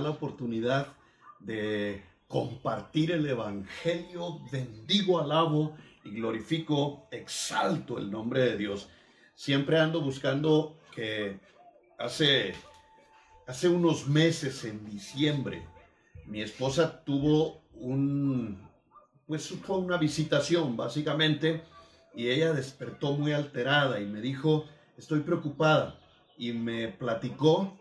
la oportunidad de compartir el Evangelio. Bendigo, alabo y glorifico, exalto el nombre de Dios. Siempre ando buscando que hace, hace unos meses, en diciembre, mi esposa tuvo un, pues fue una visitación básicamente, y ella despertó muy alterada y me dijo, estoy preocupada, y me platicó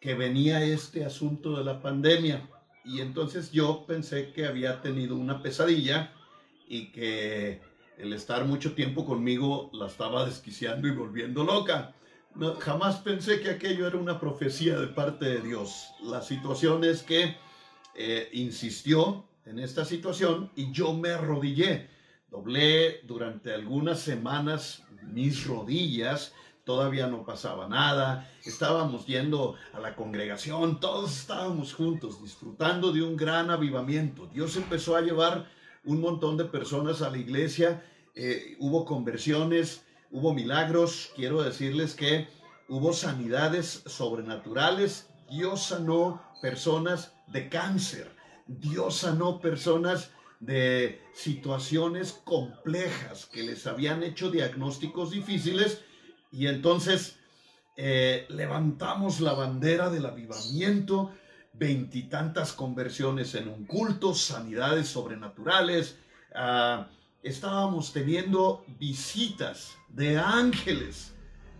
que venía este asunto de la pandemia. Y entonces yo pensé que había tenido una pesadilla y que el estar mucho tiempo conmigo la estaba desquiciando y volviendo loca. Jamás pensé que aquello era una profecía de parte de Dios. La situación es que eh, insistió en esta situación y yo me arrodillé. Doblé durante algunas semanas mis rodillas todavía no pasaba nada, estábamos yendo a la congregación, todos estábamos juntos disfrutando de un gran avivamiento. Dios empezó a llevar un montón de personas a la iglesia, eh, hubo conversiones, hubo milagros, quiero decirles que hubo sanidades sobrenaturales, Dios sanó personas de cáncer, Dios sanó personas de situaciones complejas que les habían hecho diagnósticos difíciles y entonces eh, levantamos la bandera del avivamiento, veintitantas conversiones en un culto, sanidades sobrenaturales. Ah, estábamos teniendo visitas de ángeles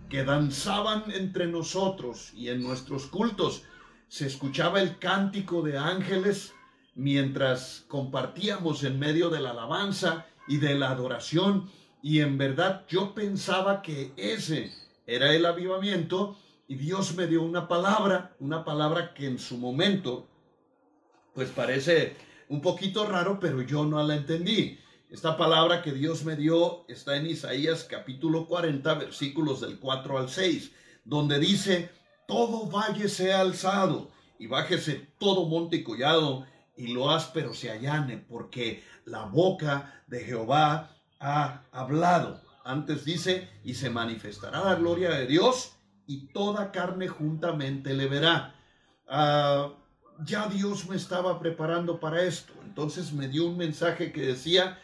que danzaban entre nosotros y en nuestros cultos. Se escuchaba el cántico de ángeles mientras compartíamos en medio de la alabanza y de la adoración y en verdad yo pensaba que ese era el avivamiento y Dios me dio una palabra, una palabra que en su momento pues parece un poquito raro, pero yo no la entendí. Esta palabra que Dios me dio está en Isaías capítulo 40, versículos del 4 al 6, donde dice, todo valle sea alzado y bájese todo monte y collado y lo áspero se allane, porque la boca de Jehová ha hablado. Antes dice, y se manifestará la gloria de Dios y toda carne juntamente le verá. Ah, ya Dios me estaba preparando para esto. Entonces me dio un mensaje que decía,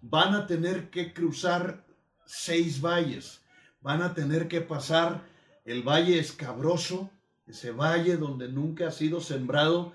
van a tener que cruzar seis valles. Van a tener que pasar el valle escabroso, ese valle donde nunca ha sido sembrado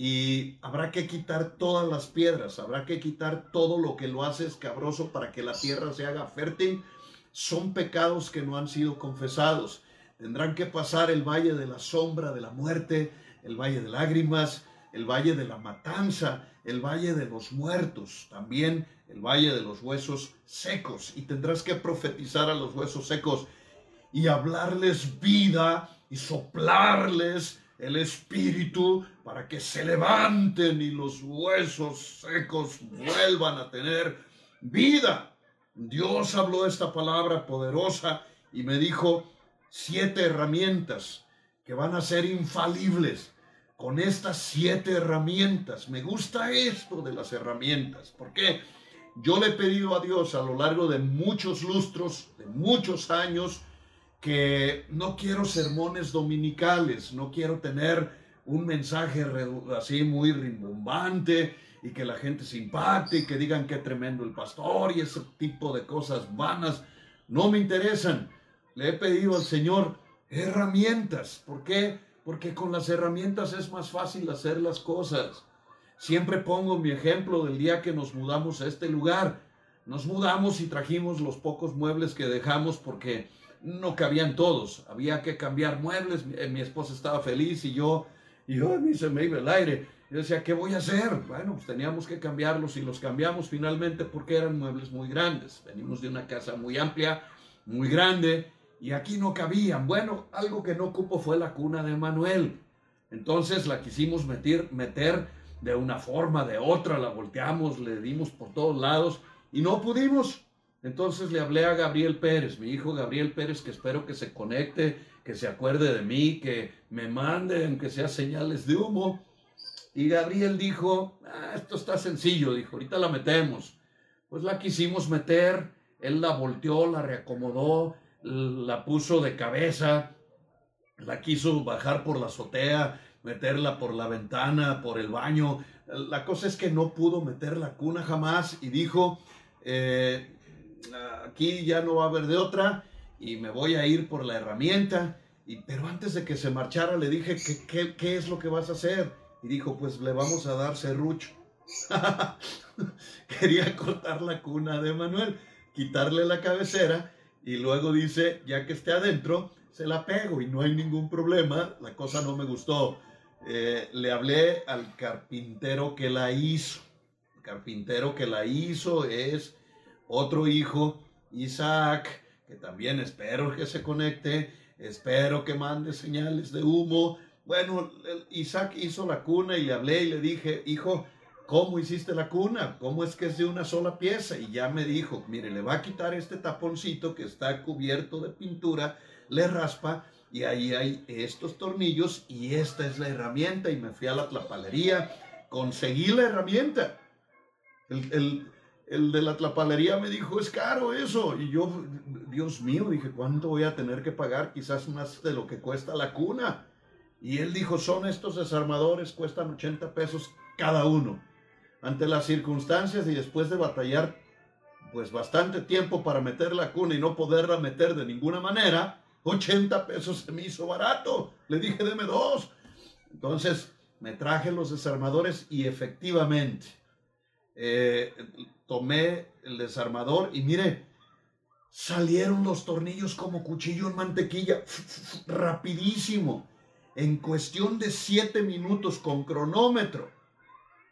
y habrá que quitar todas las piedras, habrá que quitar todo lo que lo hace escabroso para que la tierra se haga fértil. Son pecados que no han sido confesados. Tendrán que pasar el valle de la sombra de la muerte, el valle de lágrimas, el valle de la matanza, el valle de los muertos, también el valle de los huesos secos. Y tendrás que profetizar a los huesos secos y hablarles vida y soplarles el espíritu para que se levanten y los huesos secos vuelvan a tener vida. Dios habló esta palabra poderosa y me dijo siete herramientas que van a ser infalibles. Con estas siete herramientas, me gusta esto de las herramientas, porque yo le he pedido a Dios a lo largo de muchos lustros, de muchos años, que no quiero sermones dominicales, no quiero tener un mensaje así muy rimbombante y que la gente se impacte y que digan qué tremendo el pastor y ese tipo de cosas vanas. No me interesan. Le he pedido al Señor herramientas. ¿Por qué? Porque con las herramientas es más fácil hacer las cosas. Siempre pongo mi ejemplo del día que nos mudamos a este lugar. Nos mudamos y trajimos los pocos muebles que dejamos porque no cabían todos, había que cambiar muebles, mi, esposa estaba feliz y yo, y yo a mí se me iba el aire. Yo decía, ¿qué voy a hacer? Bueno, pues teníamos que cambiarlos y los cambiamos finalmente porque eran muebles muy grandes. Venimos de una casa muy amplia, muy grande, y aquí no cabían. Bueno, algo que no cupo fue la cuna de Manuel. Entonces la quisimos meter, meter de una forma, de otra, la volteamos, le dimos por todos lados y no pudimos. Entonces le hablé a Gabriel Pérez, mi hijo Gabriel Pérez, que espero que se conecte, que se acuerde de mí, que me mande, aunque sea señales de humo. Y Gabriel dijo, ah, esto está sencillo, dijo, ahorita la metemos. Pues la quisimos meter, él la volteó, la reacomodó, la puso de cabeza, la quiso bajar por la azotea, meterla por la ventana, por el baño. La cosa es que no pudo meter la cuna jamás y dijo, eh, aquí ya no va a haber de otra y me voy a ir por la herramienta. Y, pero antes de que se marchara le dije, ¿qué, qué, es lo que vas a hacer? Y dijo, pues le vamos a dar serrucho. Quería cortar la cuna de Manuel, quitarle la cabecera y luego dice, ya que esté adentro, se la pego y no hay ningún problema. La cosa no me gustó. Eh, le hablé al carpintero que la hizo. El carpintero que la hizo es otro hijo, Isaac, que también espero que se conecte, espero que mande señales de humo. Bueno, Isaac hizo la cuna y le hablé y le dije, hijo, ¿cómo hiciste la cuna? ¿Cómo es que es de una sola pieza? Y ya me dijo, mire, le va a quitar este taponcito que está cubierto de pintura, le raspa y ahí hay estos tornillos y esta es la herramienta y me fui a la tlapalería, conseguí la herramienta. El, el, de la tlapalería me dijo, es caro eso. Y yo, Dios mío, dije, ¿cuánto voy a tener que pagar? Quizás más de lo que cuesta la cuna. Y él dijo, son estos desarmadores, cuestan 80 pesos cada uno. Ante las circunstancias y después de batallar pues bastante tiempo para meter la cuna y no poderla meter de ninguna manera, 80 pesos se me hizo barato. Le dije, deme dos. Entonces me traje los desarmadores y efectivamente eh, tomé el desarmador y mire, salieron los tornillos como cuchillo en mantequilla, rapidísimo. En cuestión de siete minutos con cronómetro,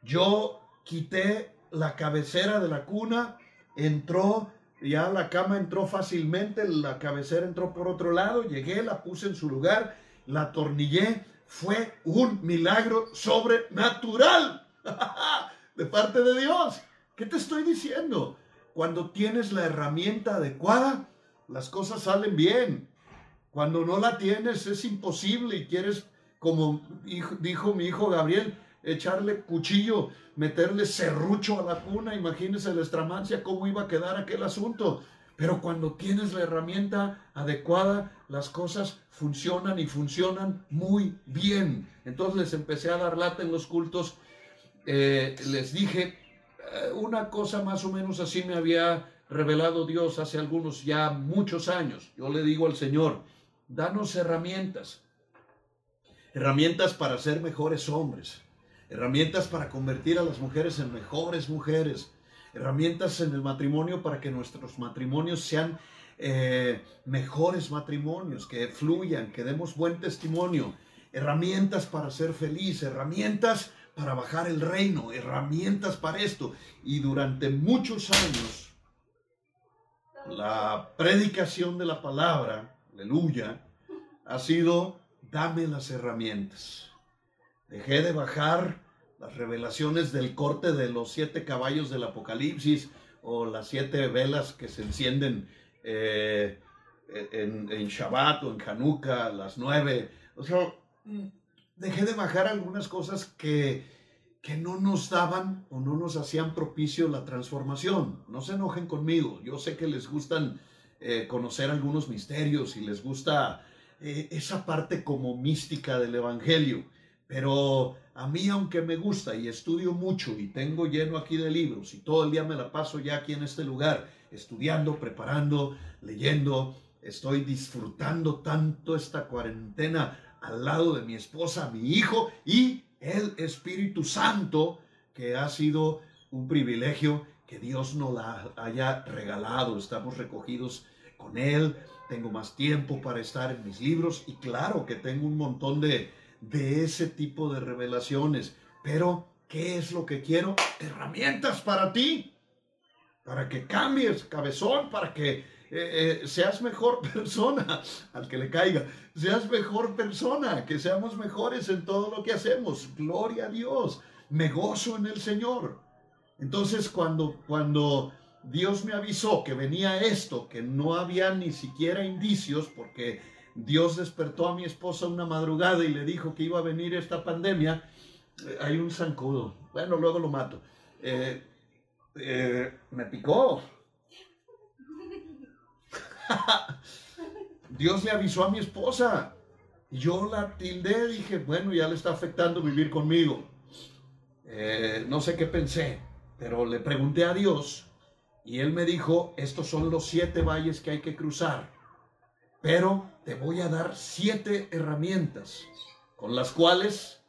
yo quité la cabecera de la cuna, entró ya la cama entró fácilmente, la cabecera entró por otro lado, llegué, la puse en su lugar, la atornillé. Fue un milagro sobrenatural de parte de Dios. ¿Qué te estoy diciendo? Cuando tienes la herramienta adecuada, las cosas salen bien. Cuando no la tienes es imposible y quieres, como dijo mi hijo Gabriel, echarle cuchillo, meterle serrucho a la cuna, imagínense la estramancia, cómo iba a quedar aquel asunto. Pero cuando tienes la herramienta adecuada, las cosas funcionan y funcionan muy bien. Entonces les empecé a dar lata en los cultos. Eh, les dije, una cosa más o menos así me había revelado Dios hace algunos ya muchos años. Yo le digo al Señor, danos herramientas. Herramientas para ser mejores hombres herramientas para convertir a las mujeres en mejores mujeres, herramientas en el matrimonio para que nuestros matrimonios sean eh, mejores matrimonios, que fluyan, que demos buen testimonio, herramientas para ser feliz, herramientas para bajar el reino, herramientas para esto. Y durante muchos años, la predicación de la palabra, aleluya, ha sido, dame las herramientas. Dejé de bajar las revelaciones del corte de los siete caballos del Apocalipsis o las siete velas que se encienden eh, en, en, Shabbat o en Hanukkah, las nueve. O sea, dejé de bajar algunas cosas que, que no nos daban o no nos hacían propicio la transformación. No se enojen conmigo. Yo sé que les gustan eh, conocer algunos misterios y les gusta eh, esa parte como mística del Evangelio. Pero a mí, aunque me gusta y estudio mucho y tengo lleno aquí de libros y todo el día me la paso ya aquí en este lugar, estudiando, preparando, leyendo, estoy disfrutando tanto esta cuarentena al lado de mi esposa, mi hijo y el Espíritu Santo, que ha sido un privilegio que Dios nos haya regalado. Estamos recogidos con Él, tengo más tiempo para estar en mis libros y claro que tengo un montón de de ese tipo de revelaciones. Pero, ¿qué es lo que quiero? Herramientas para ti, para que cambies, cabezón, para que eh, eh, seas mejor persona, al que le caiga, seas mejor persona, que seamos mejores en todo lo que hacemos. Gloria a Dios, me gozo en el Señor. Entonces, cuando, cuando Dios me avisó que venía esto, que no había ni siquiera indicios, porque Dios despertó a mi esposa una madrugada y le dijo que iba a venir esta pandemia. Eh, hay un zancudo. Bueno, luego lo mato. Me picó. Dios le avisó a mi esposa. Yo la tildé, dije, bueno, ya le está afectando vivir conmigo. Eh, no sé qué pensé, pero le pregunté a Dios y él me dijo, estos son los siete valles que hay que cruzar, pero te voy a dar siete herramientas con las cuales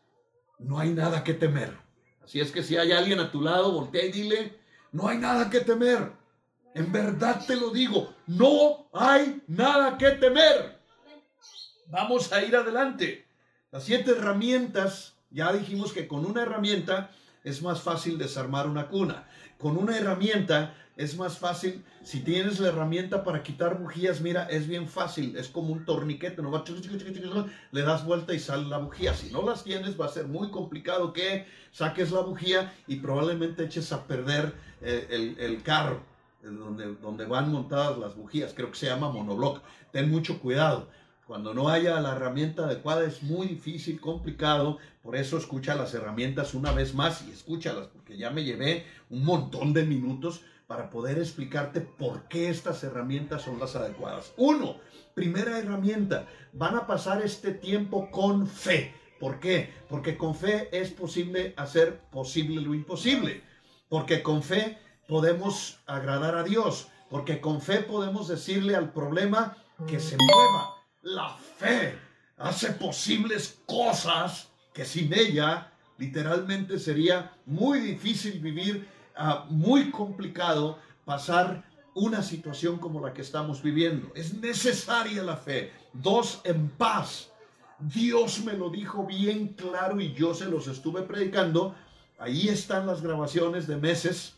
no hay nada que temer. Así es que si hay alguien a tu lado, voltea y dile, no hay nada que temer. En verdad te lo digo, no hay nada que temer. Vamos a ir adelante. Las siete herramientas, ya dijimos que con una herramienta es más fácil desarmar una cuna. Con una herramienta es más fácil. Si tienes la herramienta para quitar bujías, mira, es bien fácil. Es como un torniquete, no va, le das vuelta y sale la bujía. Si no las tienes, va a ser muy complicado que saques la bujía y probablemente eches a perder eh, el, carro donde, donde van montadas las bujías. Creo que se llama monobloc. Ten mucho cuidado. Cuando no haya la herramienta adecuada es muy difícil, complicado. Por eso escucha las herramientas una vez más y escúchalas, porque ya me llevé un montón de minutos para poder explicarte por qué estas herramientas son las adecuadas. Uno, primera herramienta, van a pasar este tiempo con fe. ¿Por qué? Porque con fe es posible hacer posible lo imposible. Porque con fe podemos agradar a Dios. Porque con fe podemos decirle al problema que se mueva la fe hace posibles cosas que sin ella literalmente sería muy difícil vivir, ah, muy complicado pasar una situación como la que estamos viviendo. Es necesaria la fe. Dos, en paz. Dios me lo dijo bien claro y yo se los estuve predicando. Ahí están las grabaciones de meses,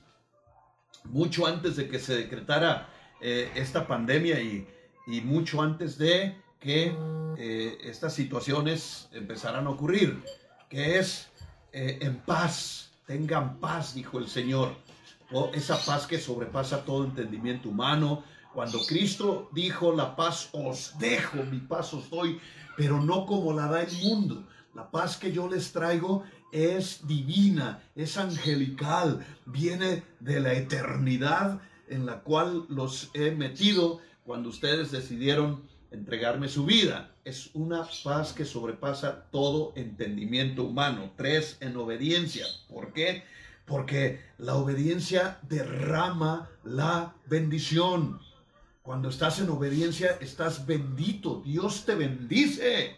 mucho antes de que se decretara eh, esta pandemia y, y mucho antes de que eh, estas situaciones empezarán a ocurrir, que es eh, en paz, tengan paz, dijo el Señor, o esa paz que sobrepasa todo entendimiento humano. Cuando Cristo dijo, la paz os dejo, mi paz os doy, pero no como la da el mundo. La paz que yo les traigo es divina, es angelical, viene de la eternidad en la cual los he metido cuando ustedes decidieron entregarme su vida. Es una paz que sobrepasa todo entendimiento humano. Tres, en obediencia. ¿Por qué? Porque la obediencia derrama la bendición. Cuando estás en obediencia, estás bendito. Dios te bendice.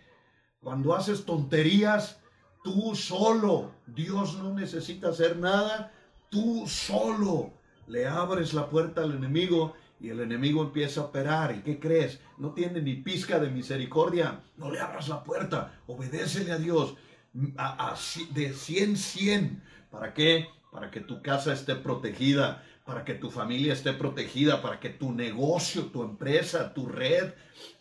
Cuando haces tonterías, tú solo. Dios no necesita hacer nada. Tú solo le abres la puerta al enemigo y el enemigo empieza a operar. ¿Y qué crees? No tiene ni pizca de misericordia. No le abras la puerta. Obedécele a Dios. De 100 100. ¿Para qué? Para que tu casa esté protegida, para que tu familia esté protegida, para que tu negocio, tu empresa, tu red,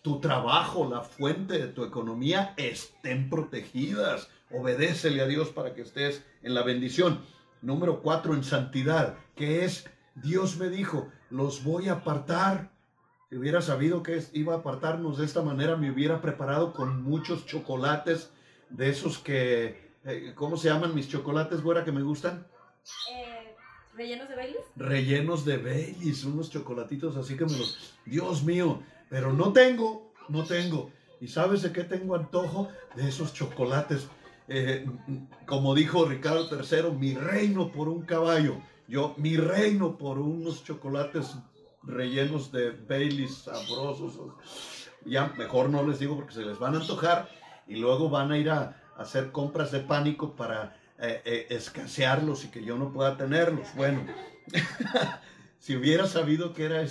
tu trabajo, la fuente de tu economía estén protegidas. Obedécele a Dios para que estés en la bendición. Número cuatro, en santidad, que es, Dios me dijo, los voy a apartar. Si hubiera sabido que iba a apartarnos de esta manera, me hubiera preparado con muchos chocolates de esos que, eh, ¿cómo se llaman mis chocolates, güera, que me gustan? Eh, ¿Rellenos de Baileys? Rellenos de Baileys, unos chocolatitos así que me los... Dios mío, pero no tengo, no tengo. ¿Y sabes de qué tengo antojo? De esos chocolates. Eh, como dijo Ricardo III, mi reino por un caballo. Yo, mi reino por unos chocolates rellenos de Baileys sabrosos. Ya mejor no les digo porque se les van a antojar y luego van a ir a, hacer compras de pánico para eh, eh, escasearlos y que yo no pueda tenerlos. Bueno, si hubiera sabido que era,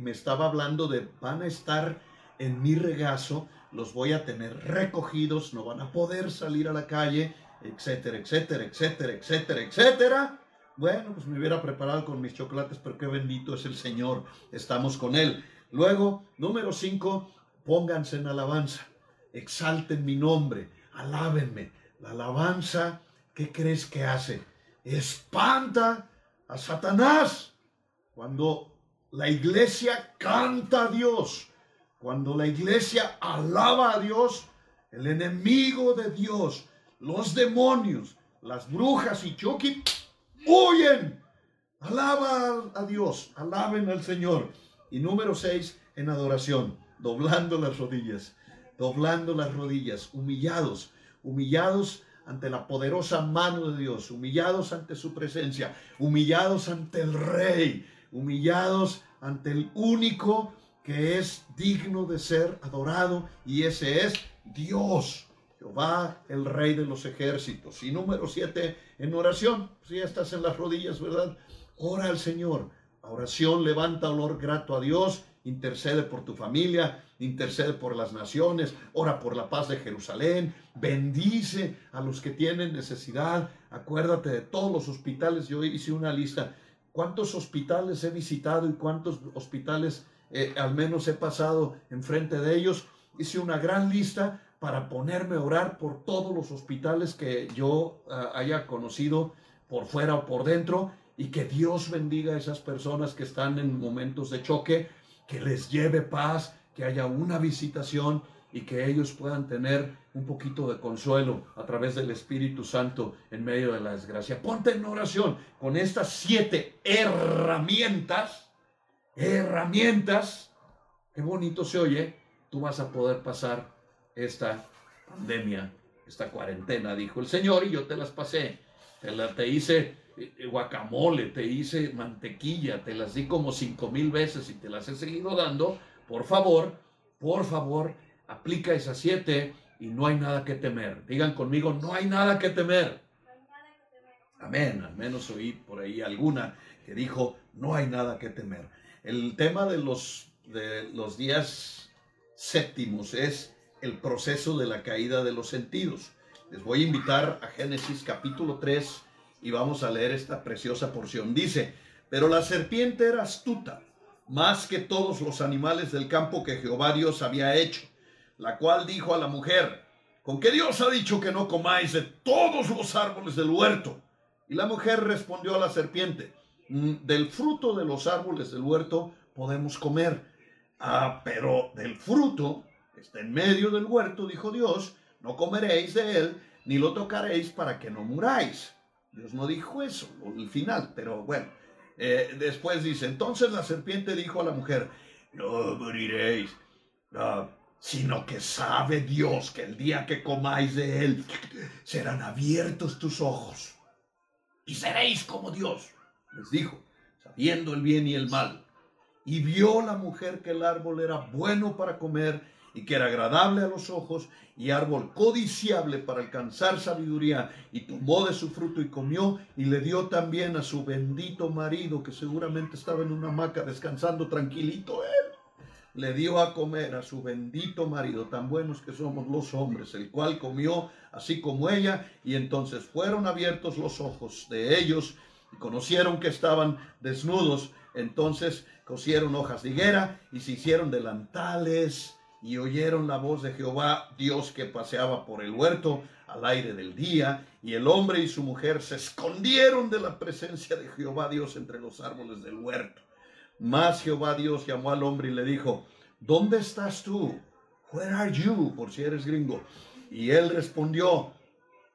me estaba hablando de van a estar en mi regazo, los voy a tener recogidos, no van a poder salir a la calle, etcétera, etcétera, etcétera, etcétera, etcétera. Bueno, pues me hubiera preparado con mis chocolates, pero qué bendito es el Señor. Estamos con Él. Luego, número cinco, pónganse en alabanza. Exalten mi nombre. Alábenme. La alabanza, ¿qué crees que hace? Espanta a Satanás. Cuando la iglesia canta a Dios, cuando la iglesia alaba a Dios, el enemigo de Dios, los demonios, las brujas y Chucky huyen. Alaba a Dios, alaben al Señor. Y número seis, en adoración, doblando las rodillas. doblando las rodillas, humillados, humillados ante la poderosa mano de Dios, humillados ante su presencia, humillados ante el Rey, humillados ante el único que es digno de ser adorado y ese es Dios. Jehová, el rey de los ejércitos. Y número siete, en oración. Si ya estás en las rodillas, ¿verdad? Ora al Señor. Oración levanta olor grato a Dios, intercede por tu familia, intercede por las naciones, ora por la paz de Jerusalén, bendice a los que tienen necesidad. Acuérdate de todos los hospitales. Yo hice una lista. ¿Cuántos hospitales he visitado y cuántos hospitales eh, al menos he pasado enfrente de ellos? Hice una gran lista para ponerme a orar por todos los hospitales que yo ah, haya conocido por fuera o por dentro y que Dios bendiga a esas personas que están en momentos de choque, que les lleve paz, que haya una visitación y que ellos puedan tener un poquito de consuelo a través del Espíritu Santo en medio de la desgracia. Ponte en oración con estas siete herramientas, herramientas, qué bonito se oye, tú vas a poder pasar esta pandemia, esta cuarentena, dijo el Señor, y yo te las pasé. Te, la, te hice eh, guacamole, te hice mantequilla, te las di como cinco mil veces y te las he seguido dando. Por favor, por favor, aplica esas siete y no hay nada que temer. Digan conmigo, no hay nada que temer. Amén. Al menos oí por ahí alguna que dijo, no hay nada que temer. El tema de los, de los días séptimos es el proceso de la caída de los sentidos. Les voy a invitar a Génesis capítulo 3 y vamos a leer esta preciosa porción. Dice, pero la serpiente era astuta, más que todos los animales del campo que Jehová Dios había hecho, la cual dijo a la mujer, ¿con qué Dios ha dicho que no comáis de todos los árboles del huerto? Y la mujer respondió a la serpiente, del fruto de los árboles del huerto podemos comer, ah, pero del fruto está en medio del huerto, dijo Dios, no comeréis de él, ni lo tocaréis para que no muráis. Dios no dijo eso, el final, pero bueno. Eh, después dice, entonces la serpiente dijo a la mujer, no moriréis, sino que sabe Dios que el día que comáis de él serán abiertos tus ojos y seréis como Dios, les dijo, sabiendo el bien y el mal. Y vio la mujer que el árbol era bueno para comer y que era agradable a los ojos y árbol codiciable para alcanzar sabiduría, y tomó de su fruto y comió, y le dio también a su bendito marido, que seguramente estaba en una hamaca descansando tranquilito él. Le dio a comer a su bendito marido, tan buenos que somos los hombres, el cual comió así como ella, y entonces fueron abiertos los ojos de ellos, y conocieron que estaban desnudos, entonces cosieron hojas de higuera y se hicieron delantales y oyeron la voz de Jehová, Dios que paseaba por el huerto al aire del día, y el hombre y su mujer se escondieron de la presencia de Jehová Dios entre los árboles del huerto. Mas Jehová Dios llamó al hombre y le dijo, ¿dónde estás tú? Where are you? Por si eres gringo. Y él respondió,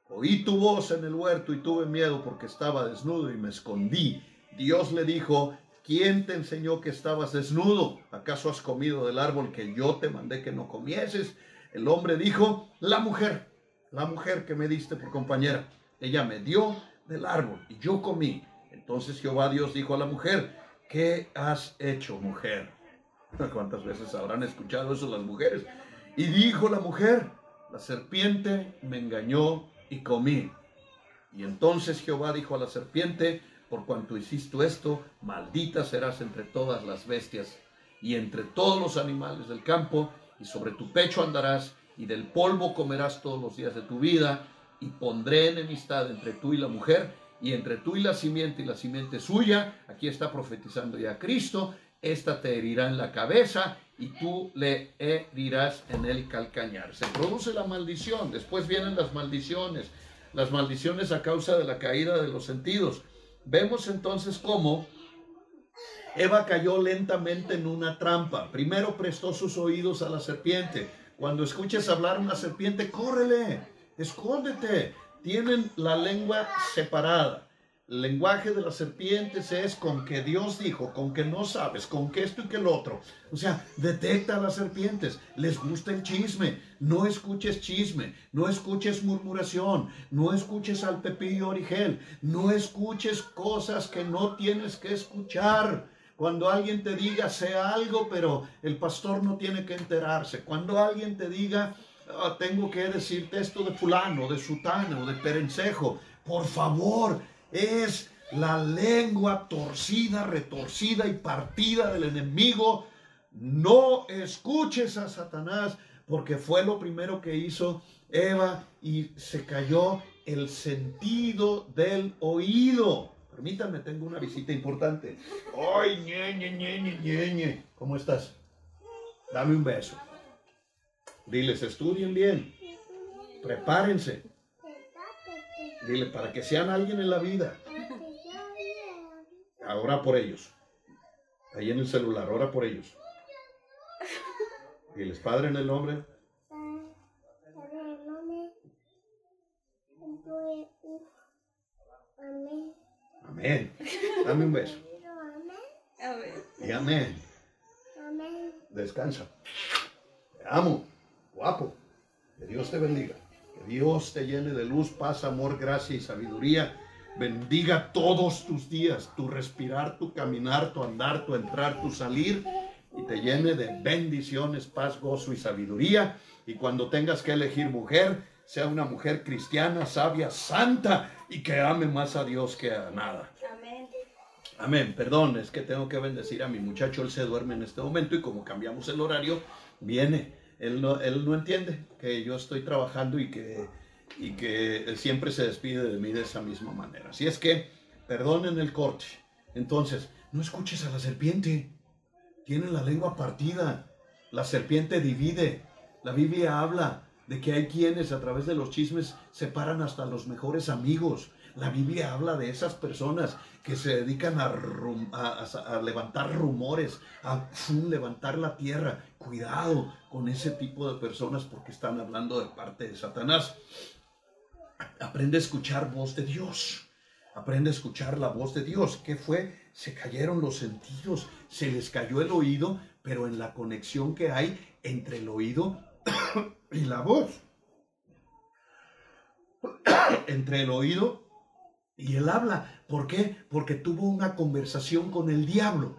oí tu voz en el huerto y tuve miedo porque estaba desnudo y me escondí. Dios le dijo, ¿Quién te enseñó que estabas desnudo? ¿Acaso has comido del árbol que yo te mandé que no comieses? El hombre dijo, la mujer, la mujer que me diste por compañera. Ella me dio del árbol y yo comí. Entonces Jehová Dios dijo a la mujer, ¿qué has hecho, mujer? ¿Cuántas veces habrán escuchado eso las mujeres? Y dijo la mujer, la serpiente me engañó y comí. Y entonces Jehová dijo a la serpiente, por cuanto hiciste esto, maldita serás entre todas las bestias y entre todos los animales del campo, y sobre tu pecho andarás, y del polvo comerás todos los días de tu vida, y pondré enemistad entre tú y la mujer, y entre tú y la simiente y la simiente suya, aquí está profetizando ya Cristo, esta te herirá en la cabeza y tú le herirás en el calcañar. Se produce la maldición, después vienen las maldiciones, las maldiciones a causa de la caída de los sentidos. Vemos entonces cómo Eva cayó lentamente en una trampa. Primero prestó sus oídos a la serpiente. Cuando escuches hablar una serpiente, córrele, escóndete. Tienen la lengua separada. Lenguaje de las serpientes es con que Dios dijo, con que no sabes, con que esto y que el otro. O sea, detecta a las serpientes. Les gusta el chisme. No escuches chisme. No escuches murmuración. No escuches al Pepillo Origel. No escuches cosas que no tienes que escuchar. Cuando alguien te diga, sea algo, pero el pastor no tiene que enterarse. Cuando alguien te diga, ah, tengo que decirte esto de fulano, de sutano, de perencejo, por favor, es la lengua torcida, retorcida y partida del enemigo. No escuches a Satanás porque fue lo primero que hizo Eva y se cayó el sentido del oído. Permítanme, tengo una visita importante. Ay, ñe, ñe, ñe, ¿Cómo estás? Dame un beso. Diles, estudien bien. Prepárense. Dile, para que sean alguien en la vida. Ahora por ellos. Ahí en el celular, ora por ellos. Diles, Padre, en el nombre. Amén. Dame un beso. Y amén. Descansa. Te amo. Guapo. Que Dios te bendiga. Dios te llene de luz, paz, amor, gracia y sabiduría. Bendiga todos tus días, tu respirar, tu caminar, tu andar, tu entrar, tu salir. Y te llene de bendiciones, paz, gozo y sabiduría. Y cuando tengas que elegir mujer, sea una mujer cristiana, sabia, santa y que ame más a Dios que a nada. Amén. Amén. Perdón, es que tengo que bendecir a mi muchacho. Él se duerme en este momento y como cambiamos el horario, viene él no, él no entiende que yo estoy trabajando y que, y que siempre se despide de mí de esa misma manera. Así es que, perdonen el corte. Entonces, no escuches a la serpiente. Tiene la lengua partida. La serpiente divide. La Biblia habla de que hay quienes a través de los chismes separan hasta los mejores amigos. La Biblia habla de esas personas que se dedican a, levantar rumores, a levantar la tierra. Cuidado con ese tipo de personas porque están hablando de parte de Satanás. Aprende a escuchar voz de Dios. Aprende a escuchar la voz de Dios. ¿Qué fue? Se cayeron los sentidos, se les cayó el oído, pero en la conexión que hay entre el oído y la voz. entre el oído y él habla. ¿Por qué? Porque tuvo una conversación con el diablo.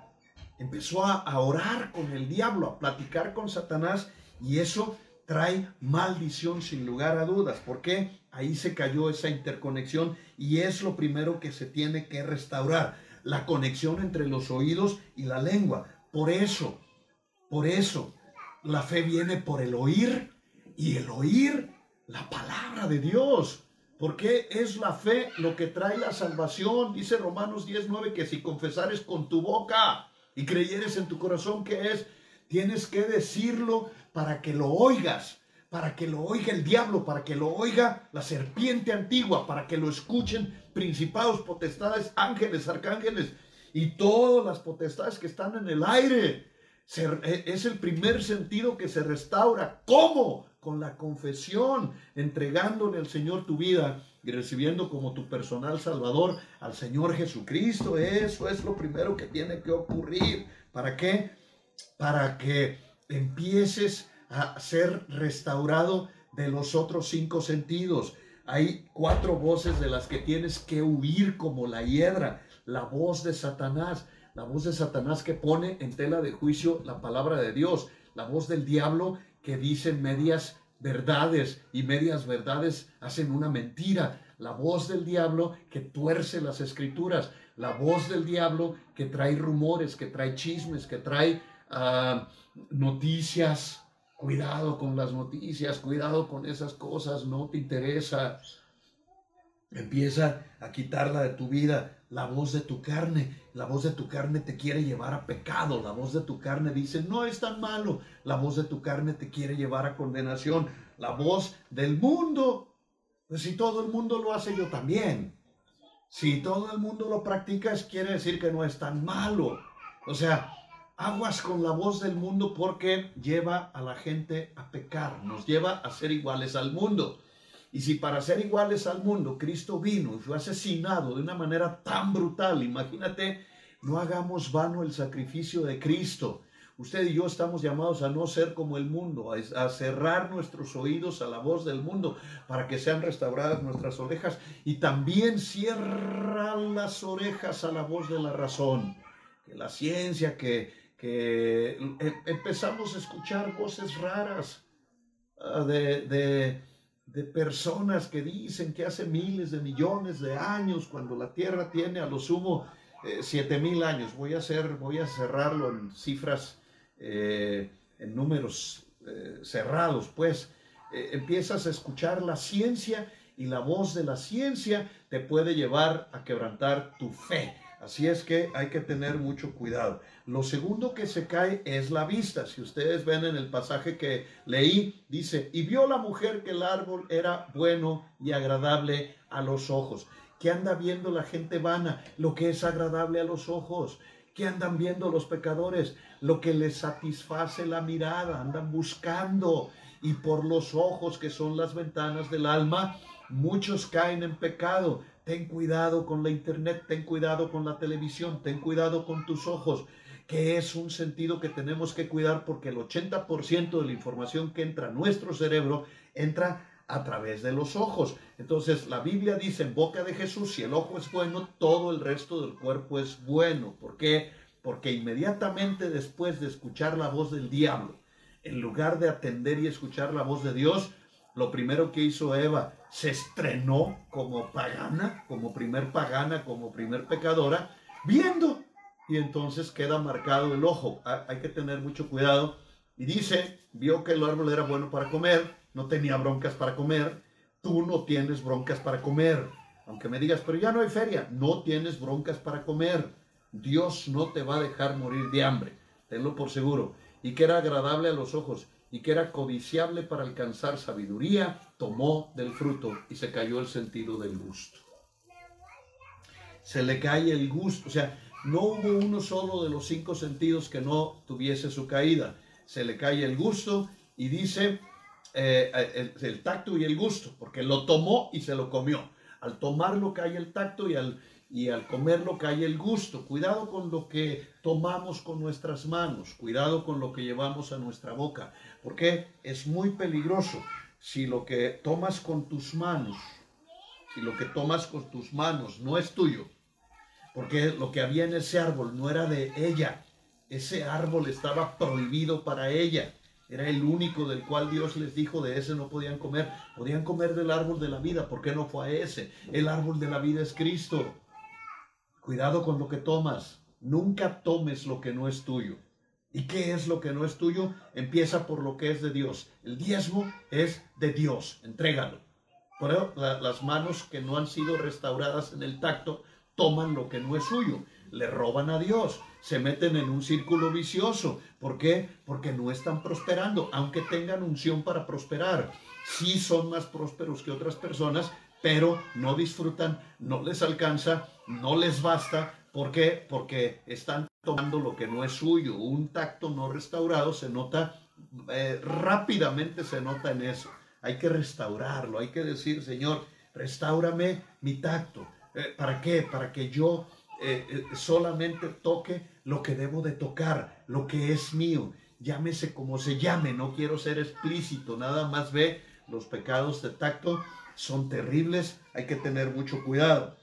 Empezó a, orar con el diablo, a platicar con Satanás y eso trae maldición sin lugar a dudas. ¿Por qué? Ahí se cayó esa interconexión y es lo primero que se tiene que restaurar. La conexión entre los oídos y la lengua. Por eso, por eso, la fe viene por el oír y el oír la palabra de Dios. Porque es la fe lo que trae la salvación. Dice Romanos 19 que si confesares con tu boca y creyeres en tu corazón que es, tienes que decirlo para que lo oigas, para que lo oiga el diablo, para que lo oiga la serpiente antigua, para que lo escuchen principados, potestades, ángeles, arcángeles y todas las potestades que están en el aire. E, es el primer sentido que se restaura. ¿Cómo? con la confesión, entregándole al Señor tu vida y recibiendo como tu personal salvador al Señor Jesucristo. Eso es lo primero que tiene que ocurrir. ¿Para qué? Para que empieces a ser restaurado de los otros cinco sentidos. Hay cuatro voces de las que tienes que huir como la hiedra. La voz de Satanás, la voz de Satanás que pone en tela de juicio la palabra de Dios, la voz del diablo que dicen medias verdades y medias verdades hacen una mentira. La voz del diablo que tuerce las escrituras. La voz del diablo que trae rumores, que trae chismes, que trae ah, noticias. Cuidado con las noticias, cuidado con esas cosas, no te interesa. Empieza a quitarla de tu vida la voz de tu carne. La voz de tu carne te quiere llevar a pecado. La voz de tu carne dice, no es tan malo. La voz de tu carne te quiere llevar a condenación. La voz del mundo. Pues si todo el mundo lo hace, yo también. Si todo el mundo lo practica, quiere decir que no es tan malo. O sea, aguas con la voz del mundo porque lleva a la gente a pecar, nos lleva a ser iguales al mundo. Y si para ser iguales al mundo Cristo vino y fue asesinado de una manera tan brutal, imagínate, no hagamos vano el sacrificio de Cristo. Usted y yo estamos llamados a no ser como el mundo, a, cerrar nuestros oídos a la voz del mundo para que sean restauradas nuestras orejas y también cierrar las orejas a la voz de la razón. Que la ciencia, que, que em, empezamos a escuchar voces raras ah, de de personas que dicen que hace miles de millones de años, cuando la Tierra tiene a lo sumo eh, siete mil años. Voy a, hacer, voy a cerrarlo en cifras, eh, en números eh, cerrados, pues empiezas a escuchar la ciencia y la voz de la ciencia te puede llevar a quebrantar tu fe. Así es que hay que tener mucho cuidado. Lo segundo que se cae es la vista. Si ustedes ven en el pasaje que leí, dice, y vio la mujer que el árbol era bueno y agradable a los ojos. ¿Qué anda viendo la gente vana? Lo que es agradable a los ojos. ¿Qué andan viendo los pecadores? Lo que les satisface la mirada. Andan buscando. Y por los ojos que son las ventanas del alma, muchos caen en pecado ten cuidado con la internet, ten cuidado con la televisión, ten cuidado con tus ojos, que es un sentido que tenemos que cuidar porque el 80% de la información que entra a nuestro cerebro entra a través de los ojos. Entonces la Biblia dice en boca de Jesús, si el ojo es bueno, todo el resto del cuerpo es bueno. ¿Por qué? Porque inmediatamente después de escuchar la voz del diablo, en lugar de atender y escuchar la voz de Dios, lo primero que hizo Eva, se estrenó como pagana, como primer pagana, como primer pecadora, viendo. Y entonces queda marcado el ojo. Hay que tener mucho cuidado. Y dice, vio que el árbol era bueno para comer, no tenía broncas para comer, tú no tienes broncas para comer. Aunque me digas, pero ya no hay feria, no tienes broncas para comer. Dios no te va a dejar morir de hambre, tenlo por seguro. Y que era agradable a los ojos y que era codiciable para alcanzar sabiduría, tomó del fruto y se cayó el sentido del gusto. Se le cae el gusto, o sea, no hubo uno solo de los cinco sentidos que no tuviese su caída. Se le cae el gusto y dice eh, el, el, tacto y el gusto, porque lo tomó y se lo comió. Al tomarlo cae el tacto y al, y al comerlo cae el gusto. Cuidado con lo que tomamos con nuestras manos, cuidado con lo que llevamos a nuestra boca, porque es muy peligroso si lo que tomas con tus manos, si lo que tomas con tus manos no es tuyo, porque lo que había en ese árbol no era de ella, ese árbol estaba prohibido para ella. Era el único del cual Dios les dijo de ese no podían comer. Podían comer del árbol de la vida. ¿Por qué no fue a ese? El árbol de la vida es Cristo. Cuidado con lo que tomas. Nunca tomes lo que no es tuyo. ¿Y qué es lo que no es tuyo? Empieza por lo que es de Dios. El diezmo es de Dios. Entrégalo. Por eso las manos que no han sido restauradas en el tacto toman lo que no es suyo. Le roban a Dios. Se meten en un círculo vicioso. ¿Por qué? Porque no están prosperando. Aunque tengan unción para prosperar. Sí son más prósperos que otras personas, pero no disfrutan, no les alcanza, no les basta. ¿Por qué? Porque están tomando lo que no es suyo. Un tacto no restaurado se nota, eh, rápidamente se nota en eso. Hay que restaurarlo, hay que decir, Señor, restaurame mi tacto. Eh, ¿Para qué? Para que yo eh, solamente toque lo que debo de tocar, lo que es mío. Llámese como se llame, no quiero ser explícito, nada más ve los pecados de tacto son terribles, hay que tener mucho cuidado.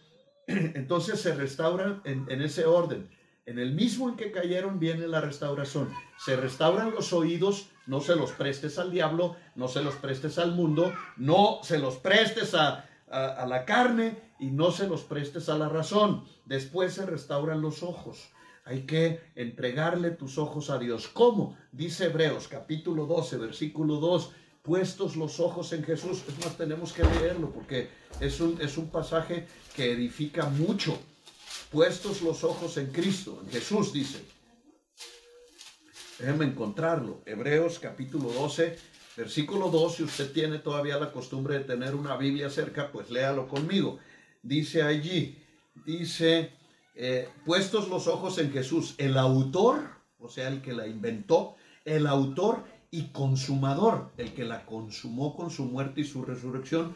Entonces se restauran en, ese orden. En el mismo en que cayeron viene la restauración. Se restauran los oídos, no se los prestes al diablo, no se los prestes al mundo, no se los prestes a, a, la carne y no se los prestes a la razón. Después se restauran los ojos. Hay que entregarle tus ojos a Dios. ¿Cómo? Dice Hebreos capítulo 12, versículo 2 puestos los ojos en Jesús. Es más, tenemos que leerlo porque es un, es un pasaje que edifica mucho. Puestos los ojos en Cristo, en Jesús dice. Déjenme encontrarlo. Hebreos capítulo 12, versículo 2. Si usted tiene todavía la costumbre de tener una Biblia cerca, pues léalo conmigo. Dice allí, dice, eh, puestos los ojos en Jesús, el autor, o sea, el que la inventó, el autor y consumador, el que la consumó con su muerte y su resurrección.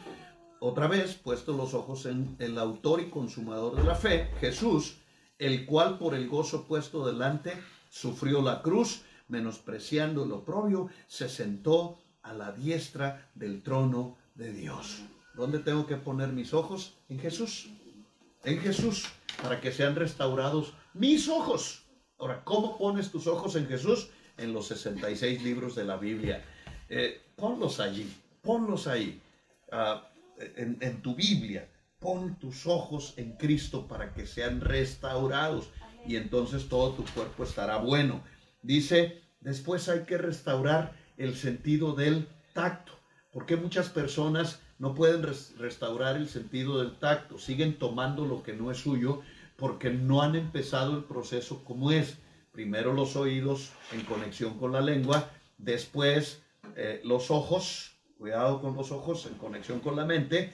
Otra vez, puesto los ojos en el autor y consumador de la fe, Jesús, el cual por el gozo puesto delante sufrió la cruz, menospreciando lo propio, se sentó a la diestra del trono de Dios. ¿Dónde tengo que poner mis ojos? En Jesús. En Jesús, para que sean restaurados mis ojos. Ahora, ¿cómo pones tus ojos en Jesús? En los 66 libros de la Biblia. Eh, ponlos allí, ponlos ahí, ah, en, en tu Biblia. Pon tus ojos en Cristo para que sean restaurados y entonces todo tu cuerpo estará bueno. Dice, después hay que restaurar el sentido del tacto. porque muchas personas no pueden restaurar el sentido del tacto? Siguen tomando lo que no es suyo porque no han empezado el proceso como es. Primero los oídos en conexión con la lengua, después eh, los ojos, cuidado con los ojos en conexión con la mente,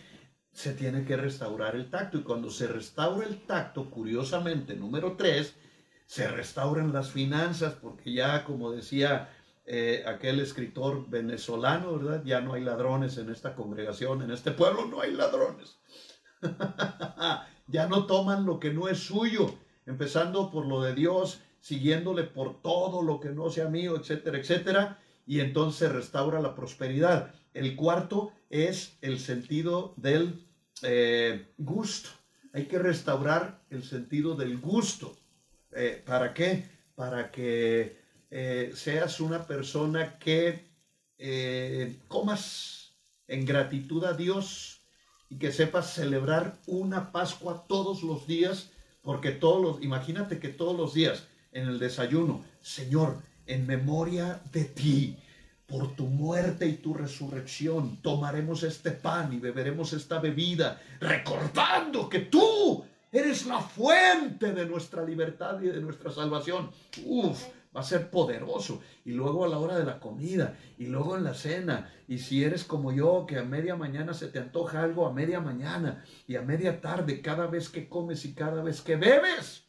se tiene que restaurar el tacto. Y cuando se restaura el tacto, curiosamente, número tres, se restauran las finanzas, porque ya, como decía eh, aquel escritor venezolano, ¿verdad? Ya no hay ladrones en esta congregación, en este pueblo no hay ladrones. ya no toman lo que no es suyo, empezando por lo de Dios, siguiéndole por todo lo que no sea mío, etcétera, etcétera, y entonces restaura la prosperidad. El cuarto es el sentido del eh, gusto. Hay que restaurar el sentido del gusto. Eh, ¿Para qué? Para que eh, seas una persona que comas en gratitud a Dios y que sepas celebrar una Pascua todos los días, porque todos los, imagínate que todos los días en el desayuno, Señor, en memoria de ti, por tu muerte y tu resurrección, tomaremos este pan y beberemos esta bebida, recordando que tú eres la fuente de nuestra libertad y de nuestra salvación. Uf, va a ser poderoso. Y luego a la hora de la comida, y luego en la cena. Y si eres como yo, que a media mañana se te antoja algo, a media mañana y a media tarde, cada vez que comes y cada vez que bebes,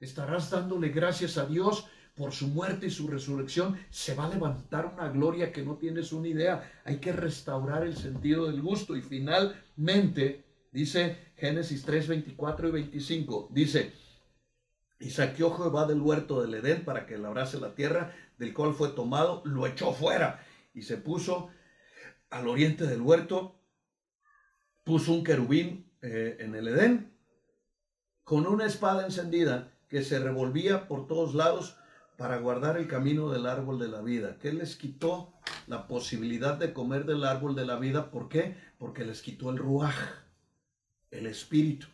estarás dándole gracias a Dios por su muerte y su resurrección, se va a levantar una gloria que no tienes una idea. Hay que restaurar el sentido del gusto. Y finalmente, dice Génesis 3, 24 y 25, dice, y saqueó Jehová del huerto del Edén para que labrase la tierra, del cual fue tomado, lo echó fuera y se puso al oriente del huerto, puso un querubín eh, en el Edén con una espada encendida que se revolvía por todos lados para guardar el camino del árbol de la vida. ¿Qué les quitó la posibilidad de comer del árbol de la vida? ¿Por qué? Porque les quitó el ruaj, el espíritu.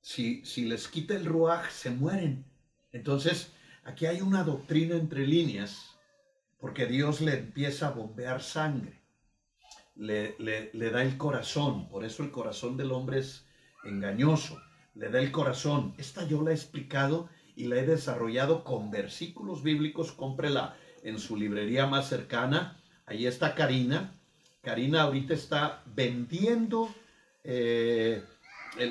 Si, si les quita el ruaj, se mueren. Entonces, aquí hay una doctrina entre líneas, porque Dios le empieza a bombear sangre, le, le, le da el corazón, por eso el corazón del hombre es engañoso, le da el corazón. Esta yo la he explicado y la he desarrollado con versículos bíblicos. Cómprela en su librería más cercana. Ahí está Karina. Karina ahorita está vendiendo eh,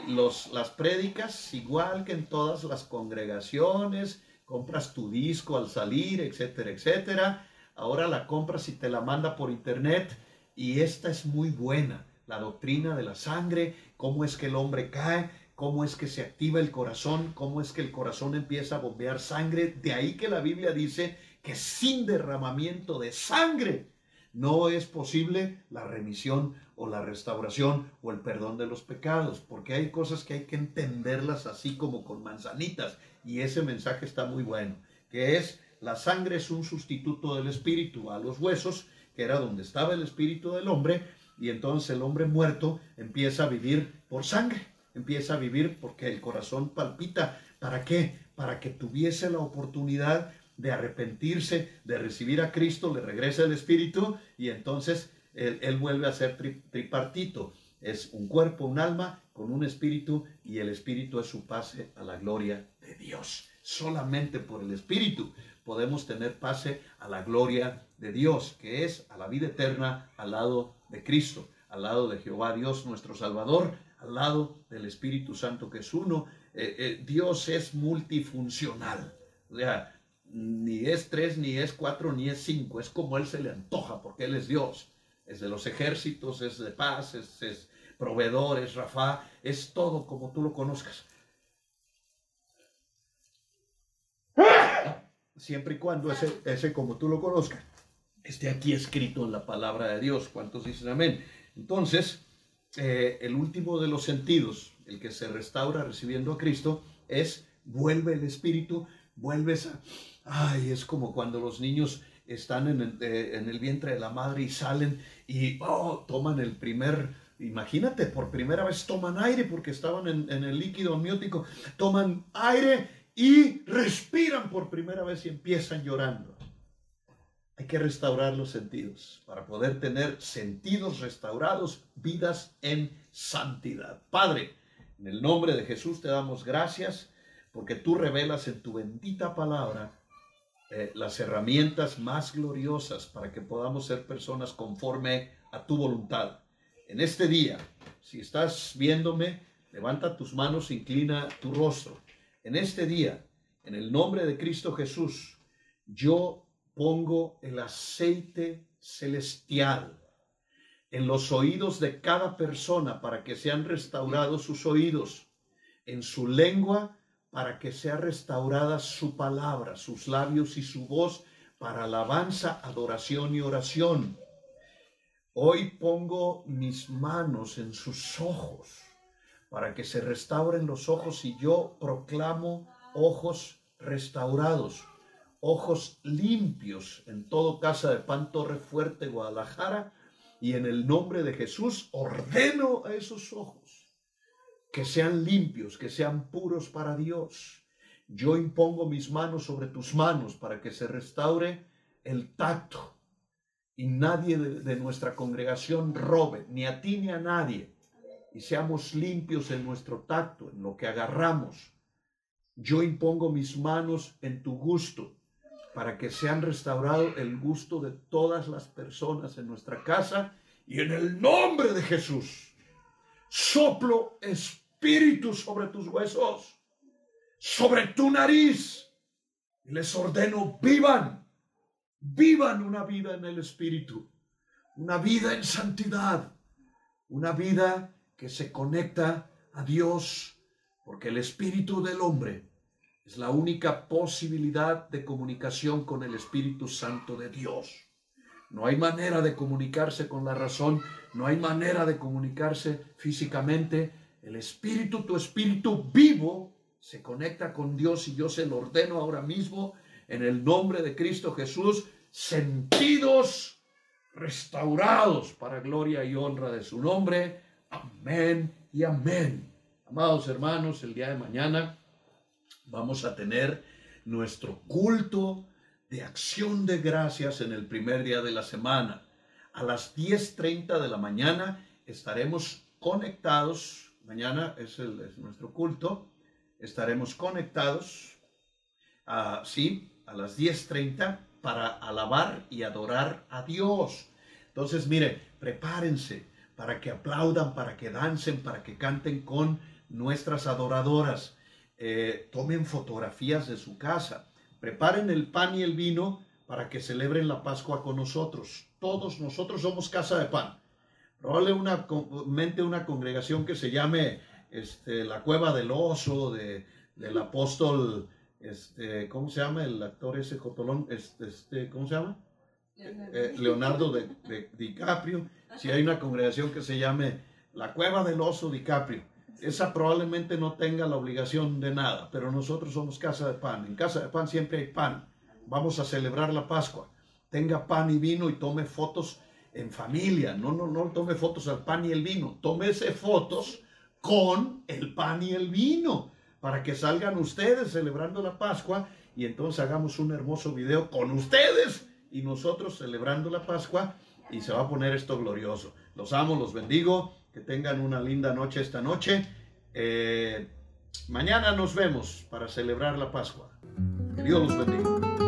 los, las prédicas igual que en todas las congregaciones. Compras tu disco al salir, etcétera, etcétera. Ahora la compras y te la manda por internet. Y esta es muy buena. La doctrina de la sangre, cómo es que el hombre cae, cómo es que se activa el corazón, cómo es que el corazón empieza a bombear sangre. De ahí que la Biblia dice que sin derramamiento de sangre no es posible la remisión o la restauración o el perdón de los pecados, porque hay cosas que hay que entenderlas así como con manzanitas, y ese mensaje está muy bueno, que es la sangre es un sustituto del espíritu a los huesos, que era donde estaba el espíritu del hombre, y entonces el hombre muerto empieza a vivir por sangre empieza a vivir porque el corazón palpita. ¿Para qué? Para que tuviese la oportunidad de arrepentirse, de recibir a Cristo, le regresa el Espíritu y entonces él, vuelve a ser tripartito. Es un cuerpo, un alma con un espíritu y el espíritu es su pase a la gloria de Dios. Solamente por el espíritu podemos tener pase a la gloria de Dios, que es a la vida eterna al lado de Cristo, al lado de Jehová Dios nuestro Salvador, al lado del Espíritu Santo que es uno. Eh, eh, Dios es multifuncional. O sea, ni es tres, ni es cuatro, ni es cinco, es como Él se le antoja, porque Él es Dios, es de los ejércitos, es de paz, es, es proveedor, es Rafa, es todo como tú lo conozcas. Siempre y cuando ese, ese como tú lo conozcas esté aquí escrito en la palabra de Dios. ¿Cuántos dicen amén? Entonces, eh, el último de los sentidos, el que se restaura recibiendo a Cristo, es vuelve el espíritu, vuelves a... Ay, es como cuando los niños están en el, eh, en el vientre de la madre y salen y oh, toman el primer Imagínate, por primera vez toman aire porque estaban en, en, el líquido amniótico, toman aire y respiran por primera vez y empiezan llorando. Hay que restaurar los sentidos para poder tener sentidos restaurados, vidas en santidad. Padre, en el nombre de Jesús te damos gracias porque tú revelas en tu bendita palabra eh, las herramientas más gloriosas para que podamos ser personas conforme a tu voluntad. En este día, si estás viéndome, levanta tus manos, inclina tu rostro. En este día, en el nombre de Cristo Jesús, yo pongo el aceite celestial en los oídos de cada persona para que sean restaurados sus oídos, en su lengua para que sea restaurada su palabra, sus labios y su voz para alabanza, adoración y oración. Hoy pongo mis manos en sus ojos para que se restauren los ojos y yo proclamo ojos restaurados ojos limpios en todo casa de pan Torre Fuerte, Guadalajara, y en el nombre de Jesús ordeno a esos ojos que sean limpios, que sean puros para Dios. Yo impongo mis manos sobre tus manos para que se restaure el tacto y nadie de, de nuestra congregación robe, ni a ti ni a nadie, y seamos limpios en nuestro tacto, en lo que agarramos. Yo impongo mis manos en tu gusto para que sean restaurado el gusto de todas las personas en nuestra casa y en el nombre de Jesús. Soplo espíritu sobre tus huesos, sobre tu nariz. Y les ordeno, vivan, vivan una vida en el espíritu, una vida en santidad, una vida que se conecta a Dios, porque el espíritu del hombre es la única posibilidad de comunicación con el Espíritu Santo de Dios. No hay manera de comunicarse con la razón, no hay manera de comunicarse físicamente. El Espíritu, tu Espíritu vivo, se conecta con Dios y yo se lo ordeno ahora mismo en el nombre de Cristo Jesús, sentidos restaurados para gloria y honra de su nombre. Amén y amén. Amados hermanos, el día de mañana vamos a tener nuestro culto de acción de gracias en el primer día de la semana. A las 10.30 de la mañana estaremos conectados. Mañana es, el, nuestro culto. Estaremos conectados, a, sí, a las 10.30 para alabar y adorar a Dios. Entonces, mire, prepárense para que aplaudan, para que dancen, para que canten con nuestras adoradoras. Eh, tomen fotografías de su casa, preparen el pan y el vino para que celebren la Pascua con nosotros. Todos nosotros somos casa de pan. Probablemente una congregación que se llame este, la Cueva del Oso, de, del apóstol, este, ¿cómo se llama el actor ese Jotolón? Este, este ¿Cómo se llama? Leonardo, eh, de, de DiCaprio. Si hay una congregación que se llame la Cueva del Oso DiCaprio esa probablemente no tenga la obligación de nada, pero nosotros somos casa de pan. En casa de pan siempre hay pan. Vamos a celebrar la Pascua. Tenga pan y vino y tome fotos en familia. No, no, no tome fotos al pan y el vino. Tómese fotos con el pan y el vino para que salgan ustedes celebrando la Pascua y entonces hagamos un hermoso video con ustedes y nosotros celebrando la Pascua y se va a poner esto glorioso. Los amo, los bendigo. Que tengan una linda noche esta noche. Eh, mañana nos vemos para celebrar la Pascua. Que Dios los bendiga.